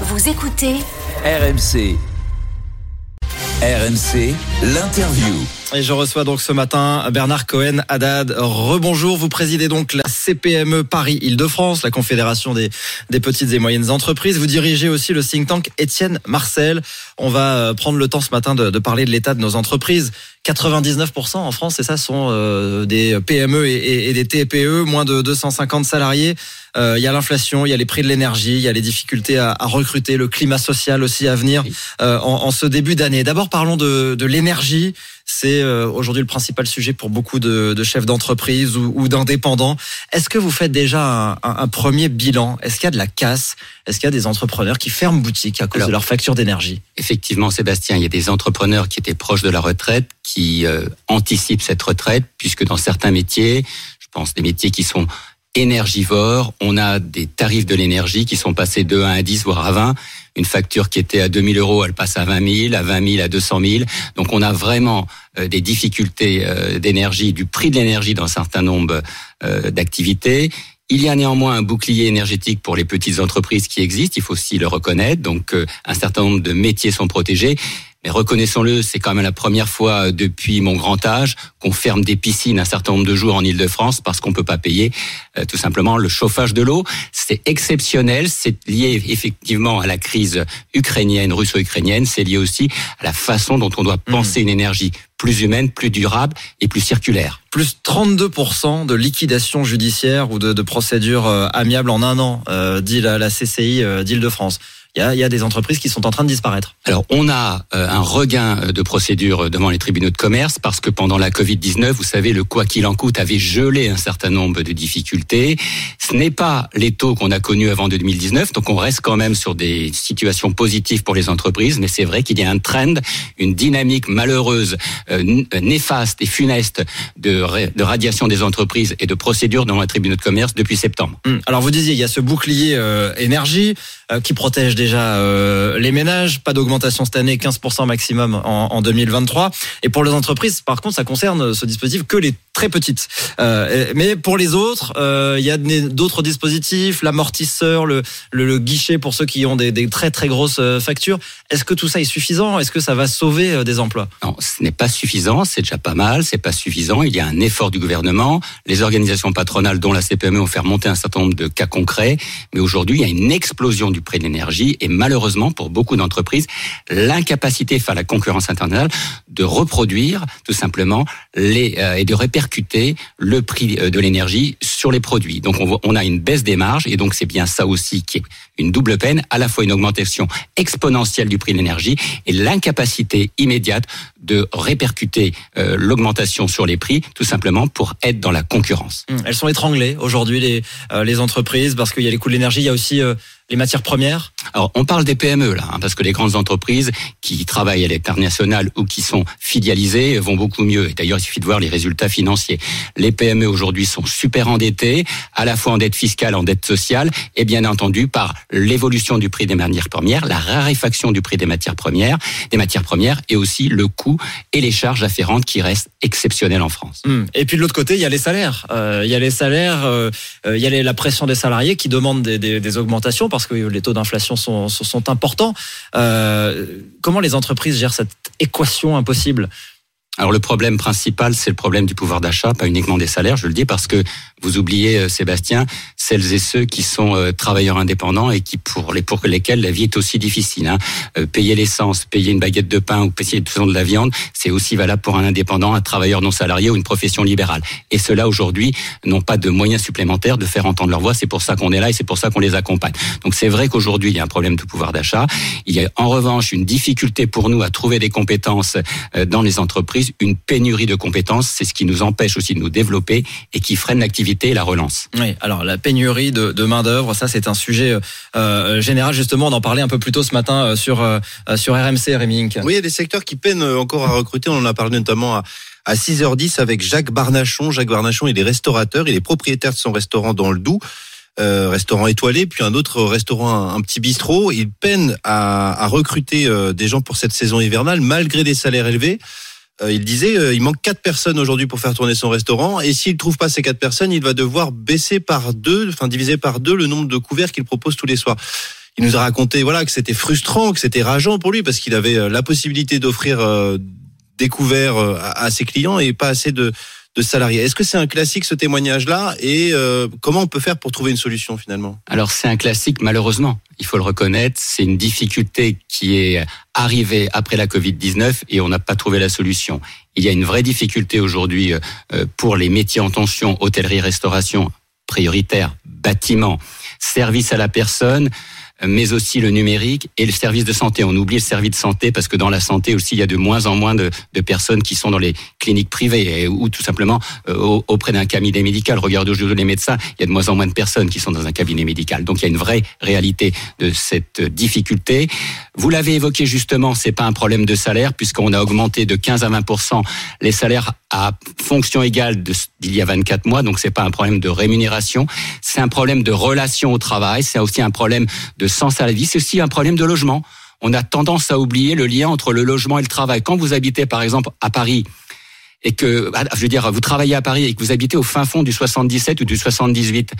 Vous écoutez RMC. RMC, l'interview. Et je reçois donc ce matin Bernard Cohen Haddad. Rebonjour, vous présidez donc la CPME Paris Île-de-France, la Confédération des, des petites et moyennes entreprises. Vous dirigez aussi le think tank Étienne Marcel. On va euh, prendre le temps ce matin de, de parler de l'état de nos entreprises. 99% en France, et ça, sont euh, des PME et, et, et, des TPE, moins de 250 salariés. Euh, il y a l'inflation, il y a les prix de l'énergie, il y a les difficultés à, à, recruter, le climat social aussi à venir euh, en, en, ce début d'année. D'abord, parlons de, de l'énergie. C'est euh, aujourd'hui le principal sujet pour beaucoup de, de chefs d'entreprise ou, ou d'indépendants. Est-ce que vous faites déjà un, un, un premier bilan? Est-ce qu'il y a de la casse? Est-ce qu'il y a des entrepreneurs qui ferment boutique à cause Alors, de leur facture d'énergie? Effectivement, Sébastien, il y a des entrepreneurs qui étaient proches de la retraite, qui euh, anticipent cette retraite, puisque dans certains métiers, je pense des métiers qui sont énergivores, on a des tarifs de l'énergie qui sont passés de 1 à 10, voire à 20. Une facture qui était à 2000 euros, elle passe à 20 000, à 20 000, à 200 000. Donc on a vraiment euh, des difficultés euh, d'énergie, du prix de l'énergie dans un certain nombre euh, d'activités. Il y a néanmoins un bouclier énergétique pour les petites entreprises qui existent, il faut aussi le reconnaître. Donc un certain nombre de métiers sont protégés. Mais reconnaissons-le, c'est quand même la première fois depuis mon grand âge qu'on ferme des piscines un certain nombre de jours en Ile-de-France parce qu'on peut pas payer euh, tout simplement le chauffage de l'eau. C'est exceptionnel, c'est lié effectivement à la crise ukrainienne, russo-ukrainienne, c'est lié aussi à la façon dont on doit penser mmh. une énergie plus humaine, plus durable et plus circulaire. Plus 32% de liquidation judiciaire ou de, de procédures euh, amiables en un an, euh, dit la, la CCI euh, d'Île-de-France il y, a, il y a, des entreprises qui sont en train de disparaître. Alors, on a euh, un regain de procédures devant les tribunaux de commerce parce que pendant la Covid-19, vous savez, le quoi qu'il en coûte avait gelé un certain nombre de difficultés. Ce n'est pas les taux qu'on a connus avant 2019, donc on reste quand même sur des situations positives pour les entreprises, mais c'est vrai qu'il y a un trend, une dynamique malheureuse, euh, néfaste et funeste de, de radiation des entreprises et de procédures devant les tribunaux de commerce depuis septembre. Hum. Alors, vous disiez, il y a ce bouclier euh, énergie euh, qui protège déjà euh, les ménages. Pas d'augmentation cette année, 15% maximum en, en, 2023. Et pour les entreprises, par contre, ça concerne ce dispositif que les très petites. Euh, mais pour les autres, euh, il y a d'autres dispositifs, l'amortisseur, le, guichet pour ceux qui ont des, très très grosses factures. Est-ce que tout ça est suffisant? Est-ce que ça va sauver des emplois? Non, ce n'est pas suffisant. C'est déjà pas mal. C'est pas suffisant. Il y a un effort du gouvernement. Les organisations patronales, dont la CPME, ont fait remonter un certain nombre de cas concrets. Mais aujourd'hui, il y a une explosion du prix de l'énergie et malheureusement pour beaucoup d'entreprises, l'incapacité face à la concurrence internationale de reproduire tout simplement euh, et de répercuter le prix euh, de l'énergie sur les produits. Donc on, a une baisse des marges et donc c'est bien ça aussi qui est une double peine, à la fois une augmentation exponentielle du prix de l'énergie et l'incapacité immédiate de répercuter euh, l'augmentation sur les prix, tout simplement pour être dans la concurrence. Mmh. Elles sont étranglées aujourd'hui les entreprises parce qu'il y a les coûts de l'énergie, il y a aussi les matières premières Alors, on parle des PME là, hein, parce que les grandes entreprises qui travaillent à l'international ou qui sont filialisées vont beaucoup mieux. Et d'ailleurs, il suffit de voir les résultats financiers. Les PME aujourd'hui sont super endettées, à la fois en dette fiscale, en dette sociale, et bien entendu par l'évolution du prix des matières premières, la raréfaction du prix des matières premières, des matières premières, et aussi le coût et les charges afférentes qui restent exceptionnelles en France. Mmh. Et puis de l'autre côté, il y a les salaires. Euh, il y a les salaires, euh, il y a la pression des salariés qui demandent des, des augmentations parce que les taux d'inflation sont, sont, importants. Euh, comment les entreprises gèrent cette équation impossible? Alors le problème principal, c'est le problème du pouvoir d'achat, pas uniquement des salaires, je le dis parce que vous oubliez, euh, Sébastien, celles et ceux qui sont euh, travailleurs indépendants et qui pour les pour lesquels la vie est aussi difficile. Hein. Euh, payer l'essence, payer une baguette de pain ou payer de la viande, c'est aussi valable pour un indépendant, un travailleur non salarié ou une profession libérale. Et ceux-là aujourd'hui n'ont pas de moyens supplémentaires de faire entendre leur voix. C'est pour ça qu'on est là et c'est pour ça qu'on les accompagne. Donc c'est vrai qu'aujourd'hui il y a un problème de pouvoir d'achat. Il y a en revanche une difficulté pour nous à trouver des compétences dans les entreprises, une pénurie de compétences. C'est ce qui nous empêche aussi de nous développer et qui freine l'activité et la relance. Oui, alors la pénurie de, main d'œuvre, ça c'est un sujet euh, général. Justement, on en parlait un peu plus tôt ce matin euh, sur euh, sur RMC, Rémi. Oui, il y a des secteurs qui peinent encore à recruter. On en a parlé notamment à à 6h10 avec Jacques Barnachon. Jacques Barnachon, il est restaurateur, il est propriétaire de son restaurant dans le Doubs. Euh, restaurant étoilé, puis un autre restaurant, un, petit bistrot. Il peine à, recruter euh, des gens pour cette saison hivernale, malgré des salaires élevés. Euh, il disait, euh, il manque quatre personnes aujourd'hui pour faire tourner son restaurant, et s'il trouve pas ces quatre personnes, il va devoir baisser par deux, enfin diviser par deux le nombre de couverts qu'il propose tous les soirs. il nous a raconté voilà que c'était frustrant, que c'était rageant pour lui parce qu'il avait la possibilité d'offrir des couverts à ses clients et pas assez de de salariés. Est-ce que c'est un classique ce témoignage-là et euh, comment on peut faire pour trouver une solution finalement? Alors c'est un classique malheureusement, il faut le reconnaître, c'est une difficulté qui est arrivée après la Covid-19 et on n'a pas trouvé la solution. Il y a une vraie difficulté aujourd'hui euh, euh, pour les métiers en tension, hôtellerie, restauration prioritaire, bâtiment, service à la personne mais aussi le numérique et le service de santé. On oublie le service de santé parce que dans la santé aussi, il y a de moins en moins de, de personnes qui sont dans les cliniques privées ou tout simplement euh, auprès d'un cabinet médical. Regardez aujourd'hui les médecins, il y a de moins en moins de personnes qui sont dans un cabinet médical. Donc il y a une vraie réalité de cette difficulté. Vous l'avez évoqué justement, c'est pas un problème de salaire puisqu'on a augmenté de 15 à 20% les salaires à fonction égale d'il y a 24 mois. Donc c'est pas un problème de rémunération, c'est un problème de relation au travail, c'est aussi un problème de sens à la vie, c'est aussi un problème de logement. On a tendance à oublier le lien entre le logement et le travail. Quand vous habitez par exemple à Paris, et que, ah, je veux dire, vous travaillez à Paris et que vous habitez au fin fond du 77 ou du 78,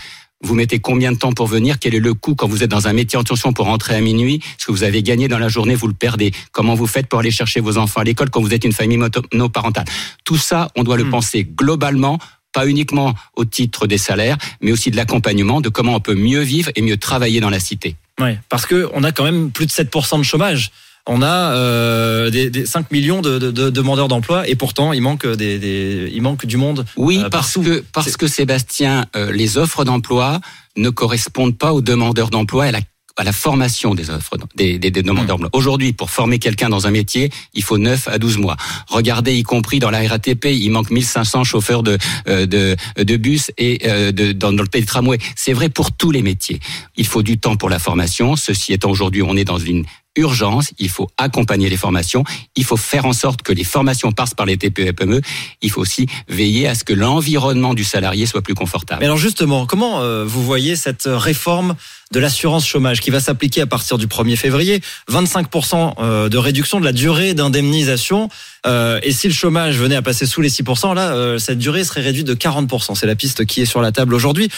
vous mettez combien de temps pour venir? Quel est le coût quand vous êtes dans un métier en tension pour rentrer à minuit? Ce que vous avez gagné dans la journée, vous le perdez? Comment vous faites pour aller chercher vos enfants à l'école quand vous êtes une famille monoparentale? Tout ça, on doit le hmm. penser globalement pas uniquement au titre des salaires, mais aussi de l'accompagnement, de comment on peut mieux vivre et mieux travailler dans la cité. Oui, parce que on a quand même plus de 7% de chômage on a euh, des, 5 millions de, demandeurs d'emploi et pourtant il manque des, il manque du monde. Oui, euh, parce que parce que Sébastien, euh, les offres d'emploi ne correspondent pas aux demandeurs d'emploi et à la à la formation des offres des, des, demandeurs d'emploi. Aujourd'hui, pour former quelqu'un dans un métier, il faut 9 à 12 mois. Regardez, y compris dans la RATP, il manque 1500 chauffeurs de, de, de bus et de, dans, le pays de tramway. C'est vrai pour tous les métiers. Il faut du temps pour la formation. Ceci étant, aujourd'hui, on est dans une urgence, il faut accompagner les formations, il faut faire en sorte que les formations passent par les TPE et PME, il faut aussi veiller à ce que l'environnement du salarié soit plus confortable. Mais alors justement, comment euh, vous voyez cette réforme de l'assurance chômage qui va s'appliquer à partir du 1er février 25% euh, de réduction de la durée d'indemnisation euh, et si le chômage venait à passer sous les 6%, là, cette durée serait réduite de 40%. C'est la piste qui est sur la table aujourd'hui.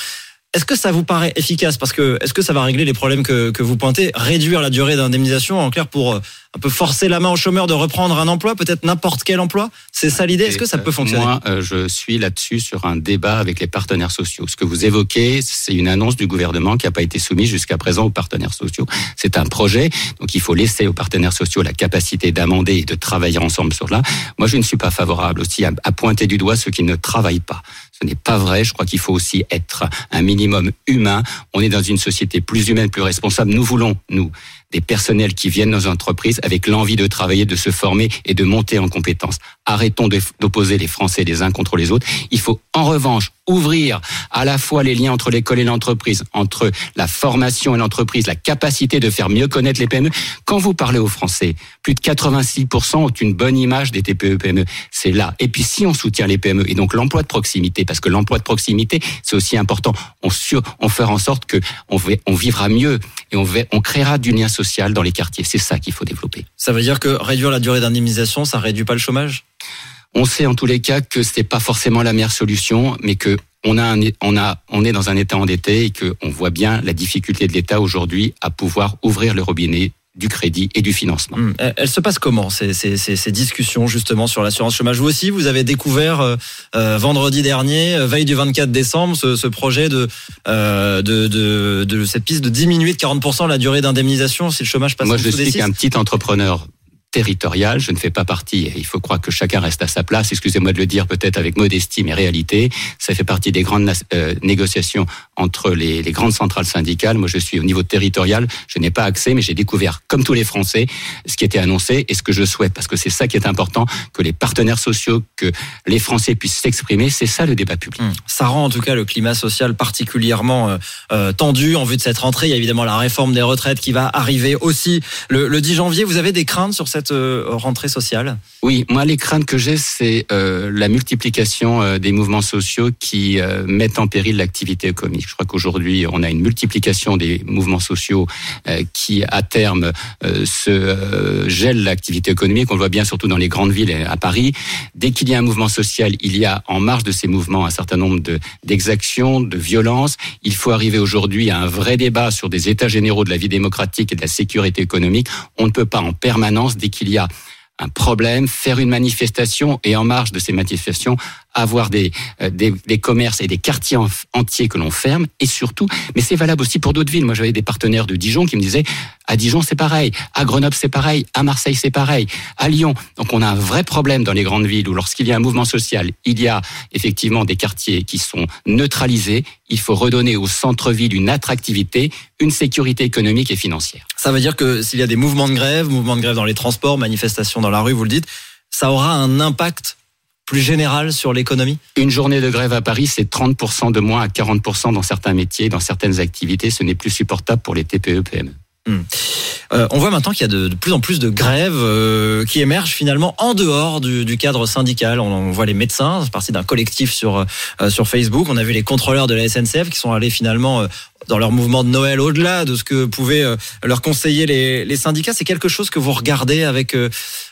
Est-ce que ça vous paraît efficace? Parce que est-ce que ça va régler les problèmes que, que vous pointez? Réduire la durée d'indemnisation, en clair, pour euh, un peu forcer la main au chômeur de reprendre un emploi, peut-être n'importe quel emploi? C'est ça l'idée Est-ce que ça peut fonctionner? Moi, euh, je suis là-dessus sur un débat avec les partenaires sociaux. Ce que vous évoquez, c'est une annonce du gouvernement qui n'a pas été soumise jusqu'à présent aux partenaires sociaux. C'est un projet, donc il faut laisser aux partenaires sociaux la capacité d'amender et de travailler ensemble sur là. Moi, je ne suis pas favorable aussi à, à pointer du doigt ceux qui ne travaillent pas. Ce n'est pas vrai. Je crois qu'il faut aussi être un minimum humain. On est dans une société plus humaine, plus responsable. Nous voulons, nous, des personnels qui viennent dans nos entreprises avec l'envie de travailler, de se former et de monter en compétences. Arrêtons d'opposer les Français les uns contre les autres. Il faut en revanche ouvrir à la fois les liens entre l'école et l'entreprise, entre la formation et l'entreprise, la capacité de faire mieux connaître les PME. Quand vous parlez aux Français, plus de 86% ont une bonne image des TPE-PME. C'est là. Et puis si on soutient les PME et donc l'emploi de proximité, parce que l'emploi de proximité, c'est aussi important, on, sur, on fera en sorte que on, on vivra mieux et on, on créera du lien social dans les quartiers. C'est ça qu'il faut développer. Ça veut dire que réduire la durée d'indemnisation, ça réduit pas le chômage? On sait en tous les cas que ce n'est pas forcément la meilleure solution, mais que on, a on, a, on est dans un État endetté et qu'on voit bien la difficulté de l'État aujourd'hui à pouvoir ouvrir le robinet du crédit et du financement. Hum, elle se passe comment ces, ces, ces, discussions justement sur l'assurance chômage? Vous aussi, vous avez découvert euh, euh vendredi dernier, euh, veille du 24 décembre, ce, ce projet de, euh, de, de, de, cette piste de diminuer de 40% la durée d'indemnisation si le chômage passe Moi, je suis qu'un petit entrepreneur territorial. Je ne fais pas partie, il faut croire que chacun reste à sa place, excusez-moi de le dire peut-être avec modestie mais réalité. Ça fait partie des grandes euh, négociations entre les, grandes centrales syndicales. Moi, je suis au niveau territorial, je n'ai pas accès, mais j'ai découvert, comme tous les Français, ce qui était annoncé et ce que je souhaite, parce que c'est ça qui est important, que les partenaires sociaux, que les Français puissent s'exprimer. C'est ça le débat public. Mmh. Ça rend en tout cas le climat social particulièrement euh, euh, tendu en vue de cette rentrée. Il y a évidemment la réforme des retraites qui va arriver aussi le, le 10 janvier. Vous avez des craintes sur cette euh, rentrée sociale Oui, moi les craintes que j'ai, c'est euh, la multiplication euh, des mouvements sociaux qui mettent en péril l'activité économique. Je crois qu'aujourd'hui, on a une multiplication des mouvements sociaux qui, à terme, se gèlent l'activité économique. On le voit bien surtout dans les grandes villes à Paris. Dès qu'il y a un mouvement social, il y a en marge de ces mouvements un certain nombre de- d'exactions, de violences. Il faut arriver aujourd'hui à un vrai débat sur des états généraux de la vie démocratique et de la sécurité économique. On ne peut pas en permanence, qu'il y a un problème, faire une manifestation et en marge de ces manifestations, avoir des, euh, des, des commerces et des quartiers en- entiers que l'on ferme et surtout, mais c'est valable aussi pour d'autres villes. Moi, j'avais des partenaires de Dijon qui me disaient, à Dijon, c'est pareil, à Grenoble, c'est pareil, à Marseille, c'est pareil, à Lyon. Donc, on a un vrai problème dans les grandes villes où lorsqu'il y a un mouvement social, il y a effectivement des quartiers qui sont neutralisés. Il faut redonner au centre-ville une attractivité, une sécurité économique et financière. Ça veut dire que s'il y a des mouvements de grève, mouvements de grève dans les transports, manifestations dans la rue, vous le dites, ça aura un impact plus général sur l'économie Une journée de grève à Paris, c'est 30% de moins à 40% dans certains métiers, dans certaines activités. Ce n'est plus supportable pour les TPE, PME. Euh, on voit maintenant qu'il y a de, plus en plus de grèves euh, qui émergent finalement en dehors du, cadre syndical. On, voit les médecins, c'est parti d'un collectif sur euh, sur Facebook. On a vu les contrôleurs de la SNCF qui sont allés finalement dans leur mouvement de Noël au-delà de ce que pouvaient leur conseiller les, syndicats. C'est quelque chose que vous regardez avec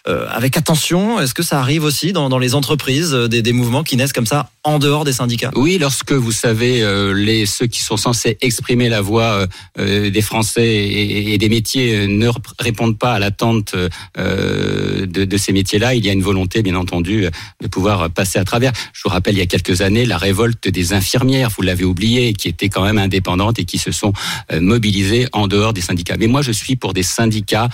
avec attention. Est-ce que ça arrive aussi dans, les entreprises des, mouvements qui naissent comme ça en dehors des syndicats? Oui, lorsque vous savez, les, ceux qui sont censés exprimer la voix des Français et, des métiers ne répondent pas à l'attente euh, de, de ces métiers-là, il y a une volonté, bien entendu, de pouvoir passer à travers. Je vous rappelle, il y a quelques années, la révolte des infirmières, vous l'avez oublié, qui étaient quand même indépendantes et qui se sont euh, mobilisées en dehors des syndicats. Mais moi, je suis pour des syndicats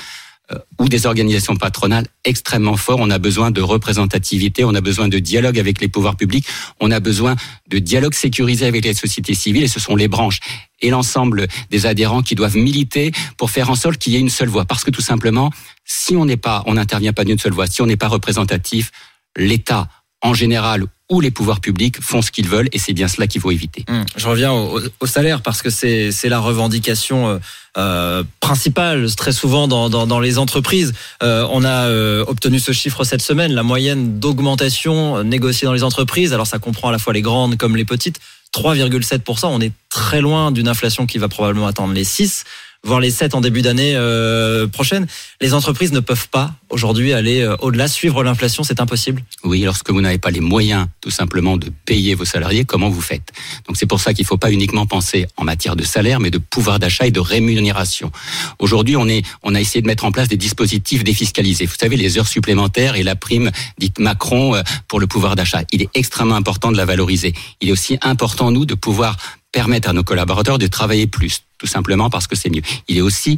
ou des organisations patronales extrêmement forts. On a besoin de représentativité, on a besoin de dialogue avec les pouvoirs publics, on a besoin de dialogue sécurisé avec les sociétés civiles et ce sont les branches et l'ensemble des adhérents qui doivent militer pour faire en sorte qu'il y ait une seule voix. Parce que tout simplement, si on n'est pas, on n'intervient pas d'une seule voix, si on n'est pas représentatif, l'État en général ou les pouvoirs publics font ce qu'ils veulent et c'est bien cela qu'il faut éviter. Hum, Je reviens au, salaire parce que c'est c'est la revendication euh, euh, principale très souvent dans, dans, dans les entreprises. Euh, on a euh, obtenu ce chiffre cette semaine, la moyenne d'augmentation euh, négociée dans les entreprises. Alors ça comprend à la fois les grandes comme les petites. 3,7%. On est très loin d'une inflation qui va probablement atteindre les 6 voire les 7 en début d'année euh, prochaine. Les entreprises ne peuvent pas aujourd'hui aller euh, au-delà, suivre l'inflation, c'est impossible. Oui, lorsque vous n'avez pas les moyens, tout simplement, de payer vos salariés, comment vous faites? Donc c'est pour ça qu'il ne faut pas uniquement penser en matière de salaire, mais de pouvoir d'achat et de rémunération. Aujourd'hui, on est, on a essayé de mettre en place des dispositifs défiscalisés. Vous savez, les heures supplémentaires et la prime dite Macron euh, pour le pouvoir d'achat. Il est extrêmement important de la valoriser. Il est aussi important, nous, de pouvoir permettre à nos collaborateurs de travailler plus, tout simplement parce que c'est mieux. Il est aussi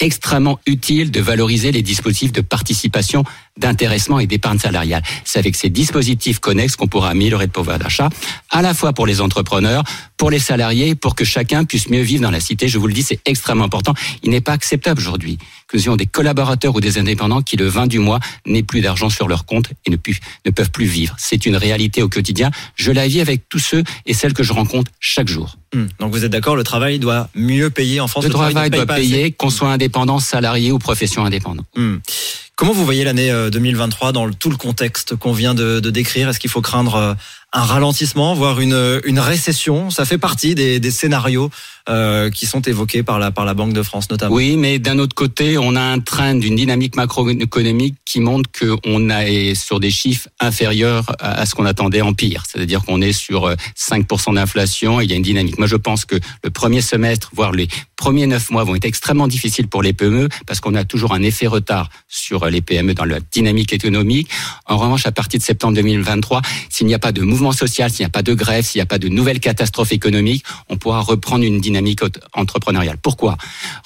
extrêmement utile de valoriser les dispositifs de participation, d'intéressement et d'épargne salariale. C'est avec ces dispositifs connexes qu'on pourra améliorer le pouvoir d'achat, à la fois pour les entrepreneurs, pour les salariés, pour que chacun puisse mieux vivre dans la cité. Je vous le dis, c'est extrêmement important. Il n'est pas acceptable aujourd'hui que nous ayons des collaborateurs ou des indépendants qui, le 20 du mois, n'aient plus d'argent sur leur compte et ne, pu- ne peuvent plus vivre. C'est une réalité au quotidien. Je la vis avec tous ceux et celles que je rencontre chaque jour. Hum, Donc vous êtes d'accord, le travail doit mieux payer en France. Le travail ne paye doit payer, qu'on soit indépendant, salarié ou profession indépendante. Hum. Comment vous voyez l'année euh, 2023 dans le- tout le contexte qu'on vient de, de décrire? Est-ce qu'il faut craindre euh, un ralentissement, voire une, une récession Ça fait partie des, des scénarios euh, qui sont évoqués par la, par la Banque de France notamment. Oui, mais d'un autre côté, on a un train d'une dynamique macroéconomique qui montre qu'on est sur des chiffres inférieurs à ce qu'on attendait en pire. C'est-à-dire qu'on est sur euh, 5% d'inflation et il y a une dynamique. Moi, je pense que le premier semestre, voire les premiers neuf mois vont être extrêmement difficiles pour les PME parce qu'on a toujours un effet retard sur les PME dans la dynamique économique. En revanche, à partir de septembre 2023, s'il n'y a pas de mouvement social, s'il n'y a pas de grève, s'il n'y a pas de nouvelles catastrophes économiques, on pourra reprendre une dynamique entrepreneuriale. Pourquoi?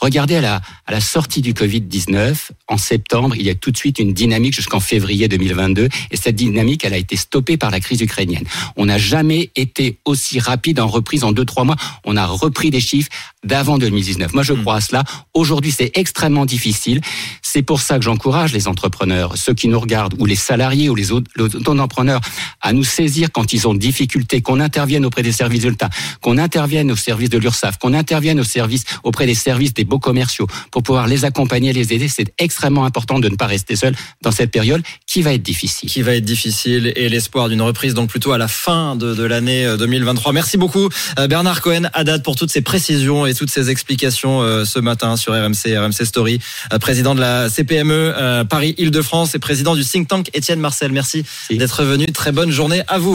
Regardez à la, à la sortie du Covid-19, en septembre, il y a tout de suite une dynamique jusqu'en février 2022, et cette dynamique, elle a été stoppée par la crise ukrainienne. On n'a jamais été aussi rapide en reprise en deux, trois mois. On a repris des chiffres d'avant 2019. Moi, je crois à cela. Aujourd'hui, c'est extrêmement difficile. C'est pour ça que j'encourage les entrepreneurs, ceux qui nous regardent, ou les salariés, ou les autres les auto-entrepreneurs, à nous saisir quand quand ils ont difficulté, qu'on intervienne auprès des services de l'État, qu'on intervienne au service de l'URSSAF, qu'on intervienne au service, auprès des services des beaux commerciaux pour pouvoir les accompagner, les aider. C'est extrêmement important de ne pas rester seul dans cette période qui va être difficile. Qui va être difficile et l'espoir d'une reprise donc plutôt à la fin de, de l'année 2023. Merci beaucoup Bernard Cohen Haddad pour toutes ces précisions et toutes ces explications ce matin sur RMC, RMC Story, président de la CPME Paris-Île-de-France et président du think tank Étienne Marcel. Merci d'être venu. Très bonne journée à vous.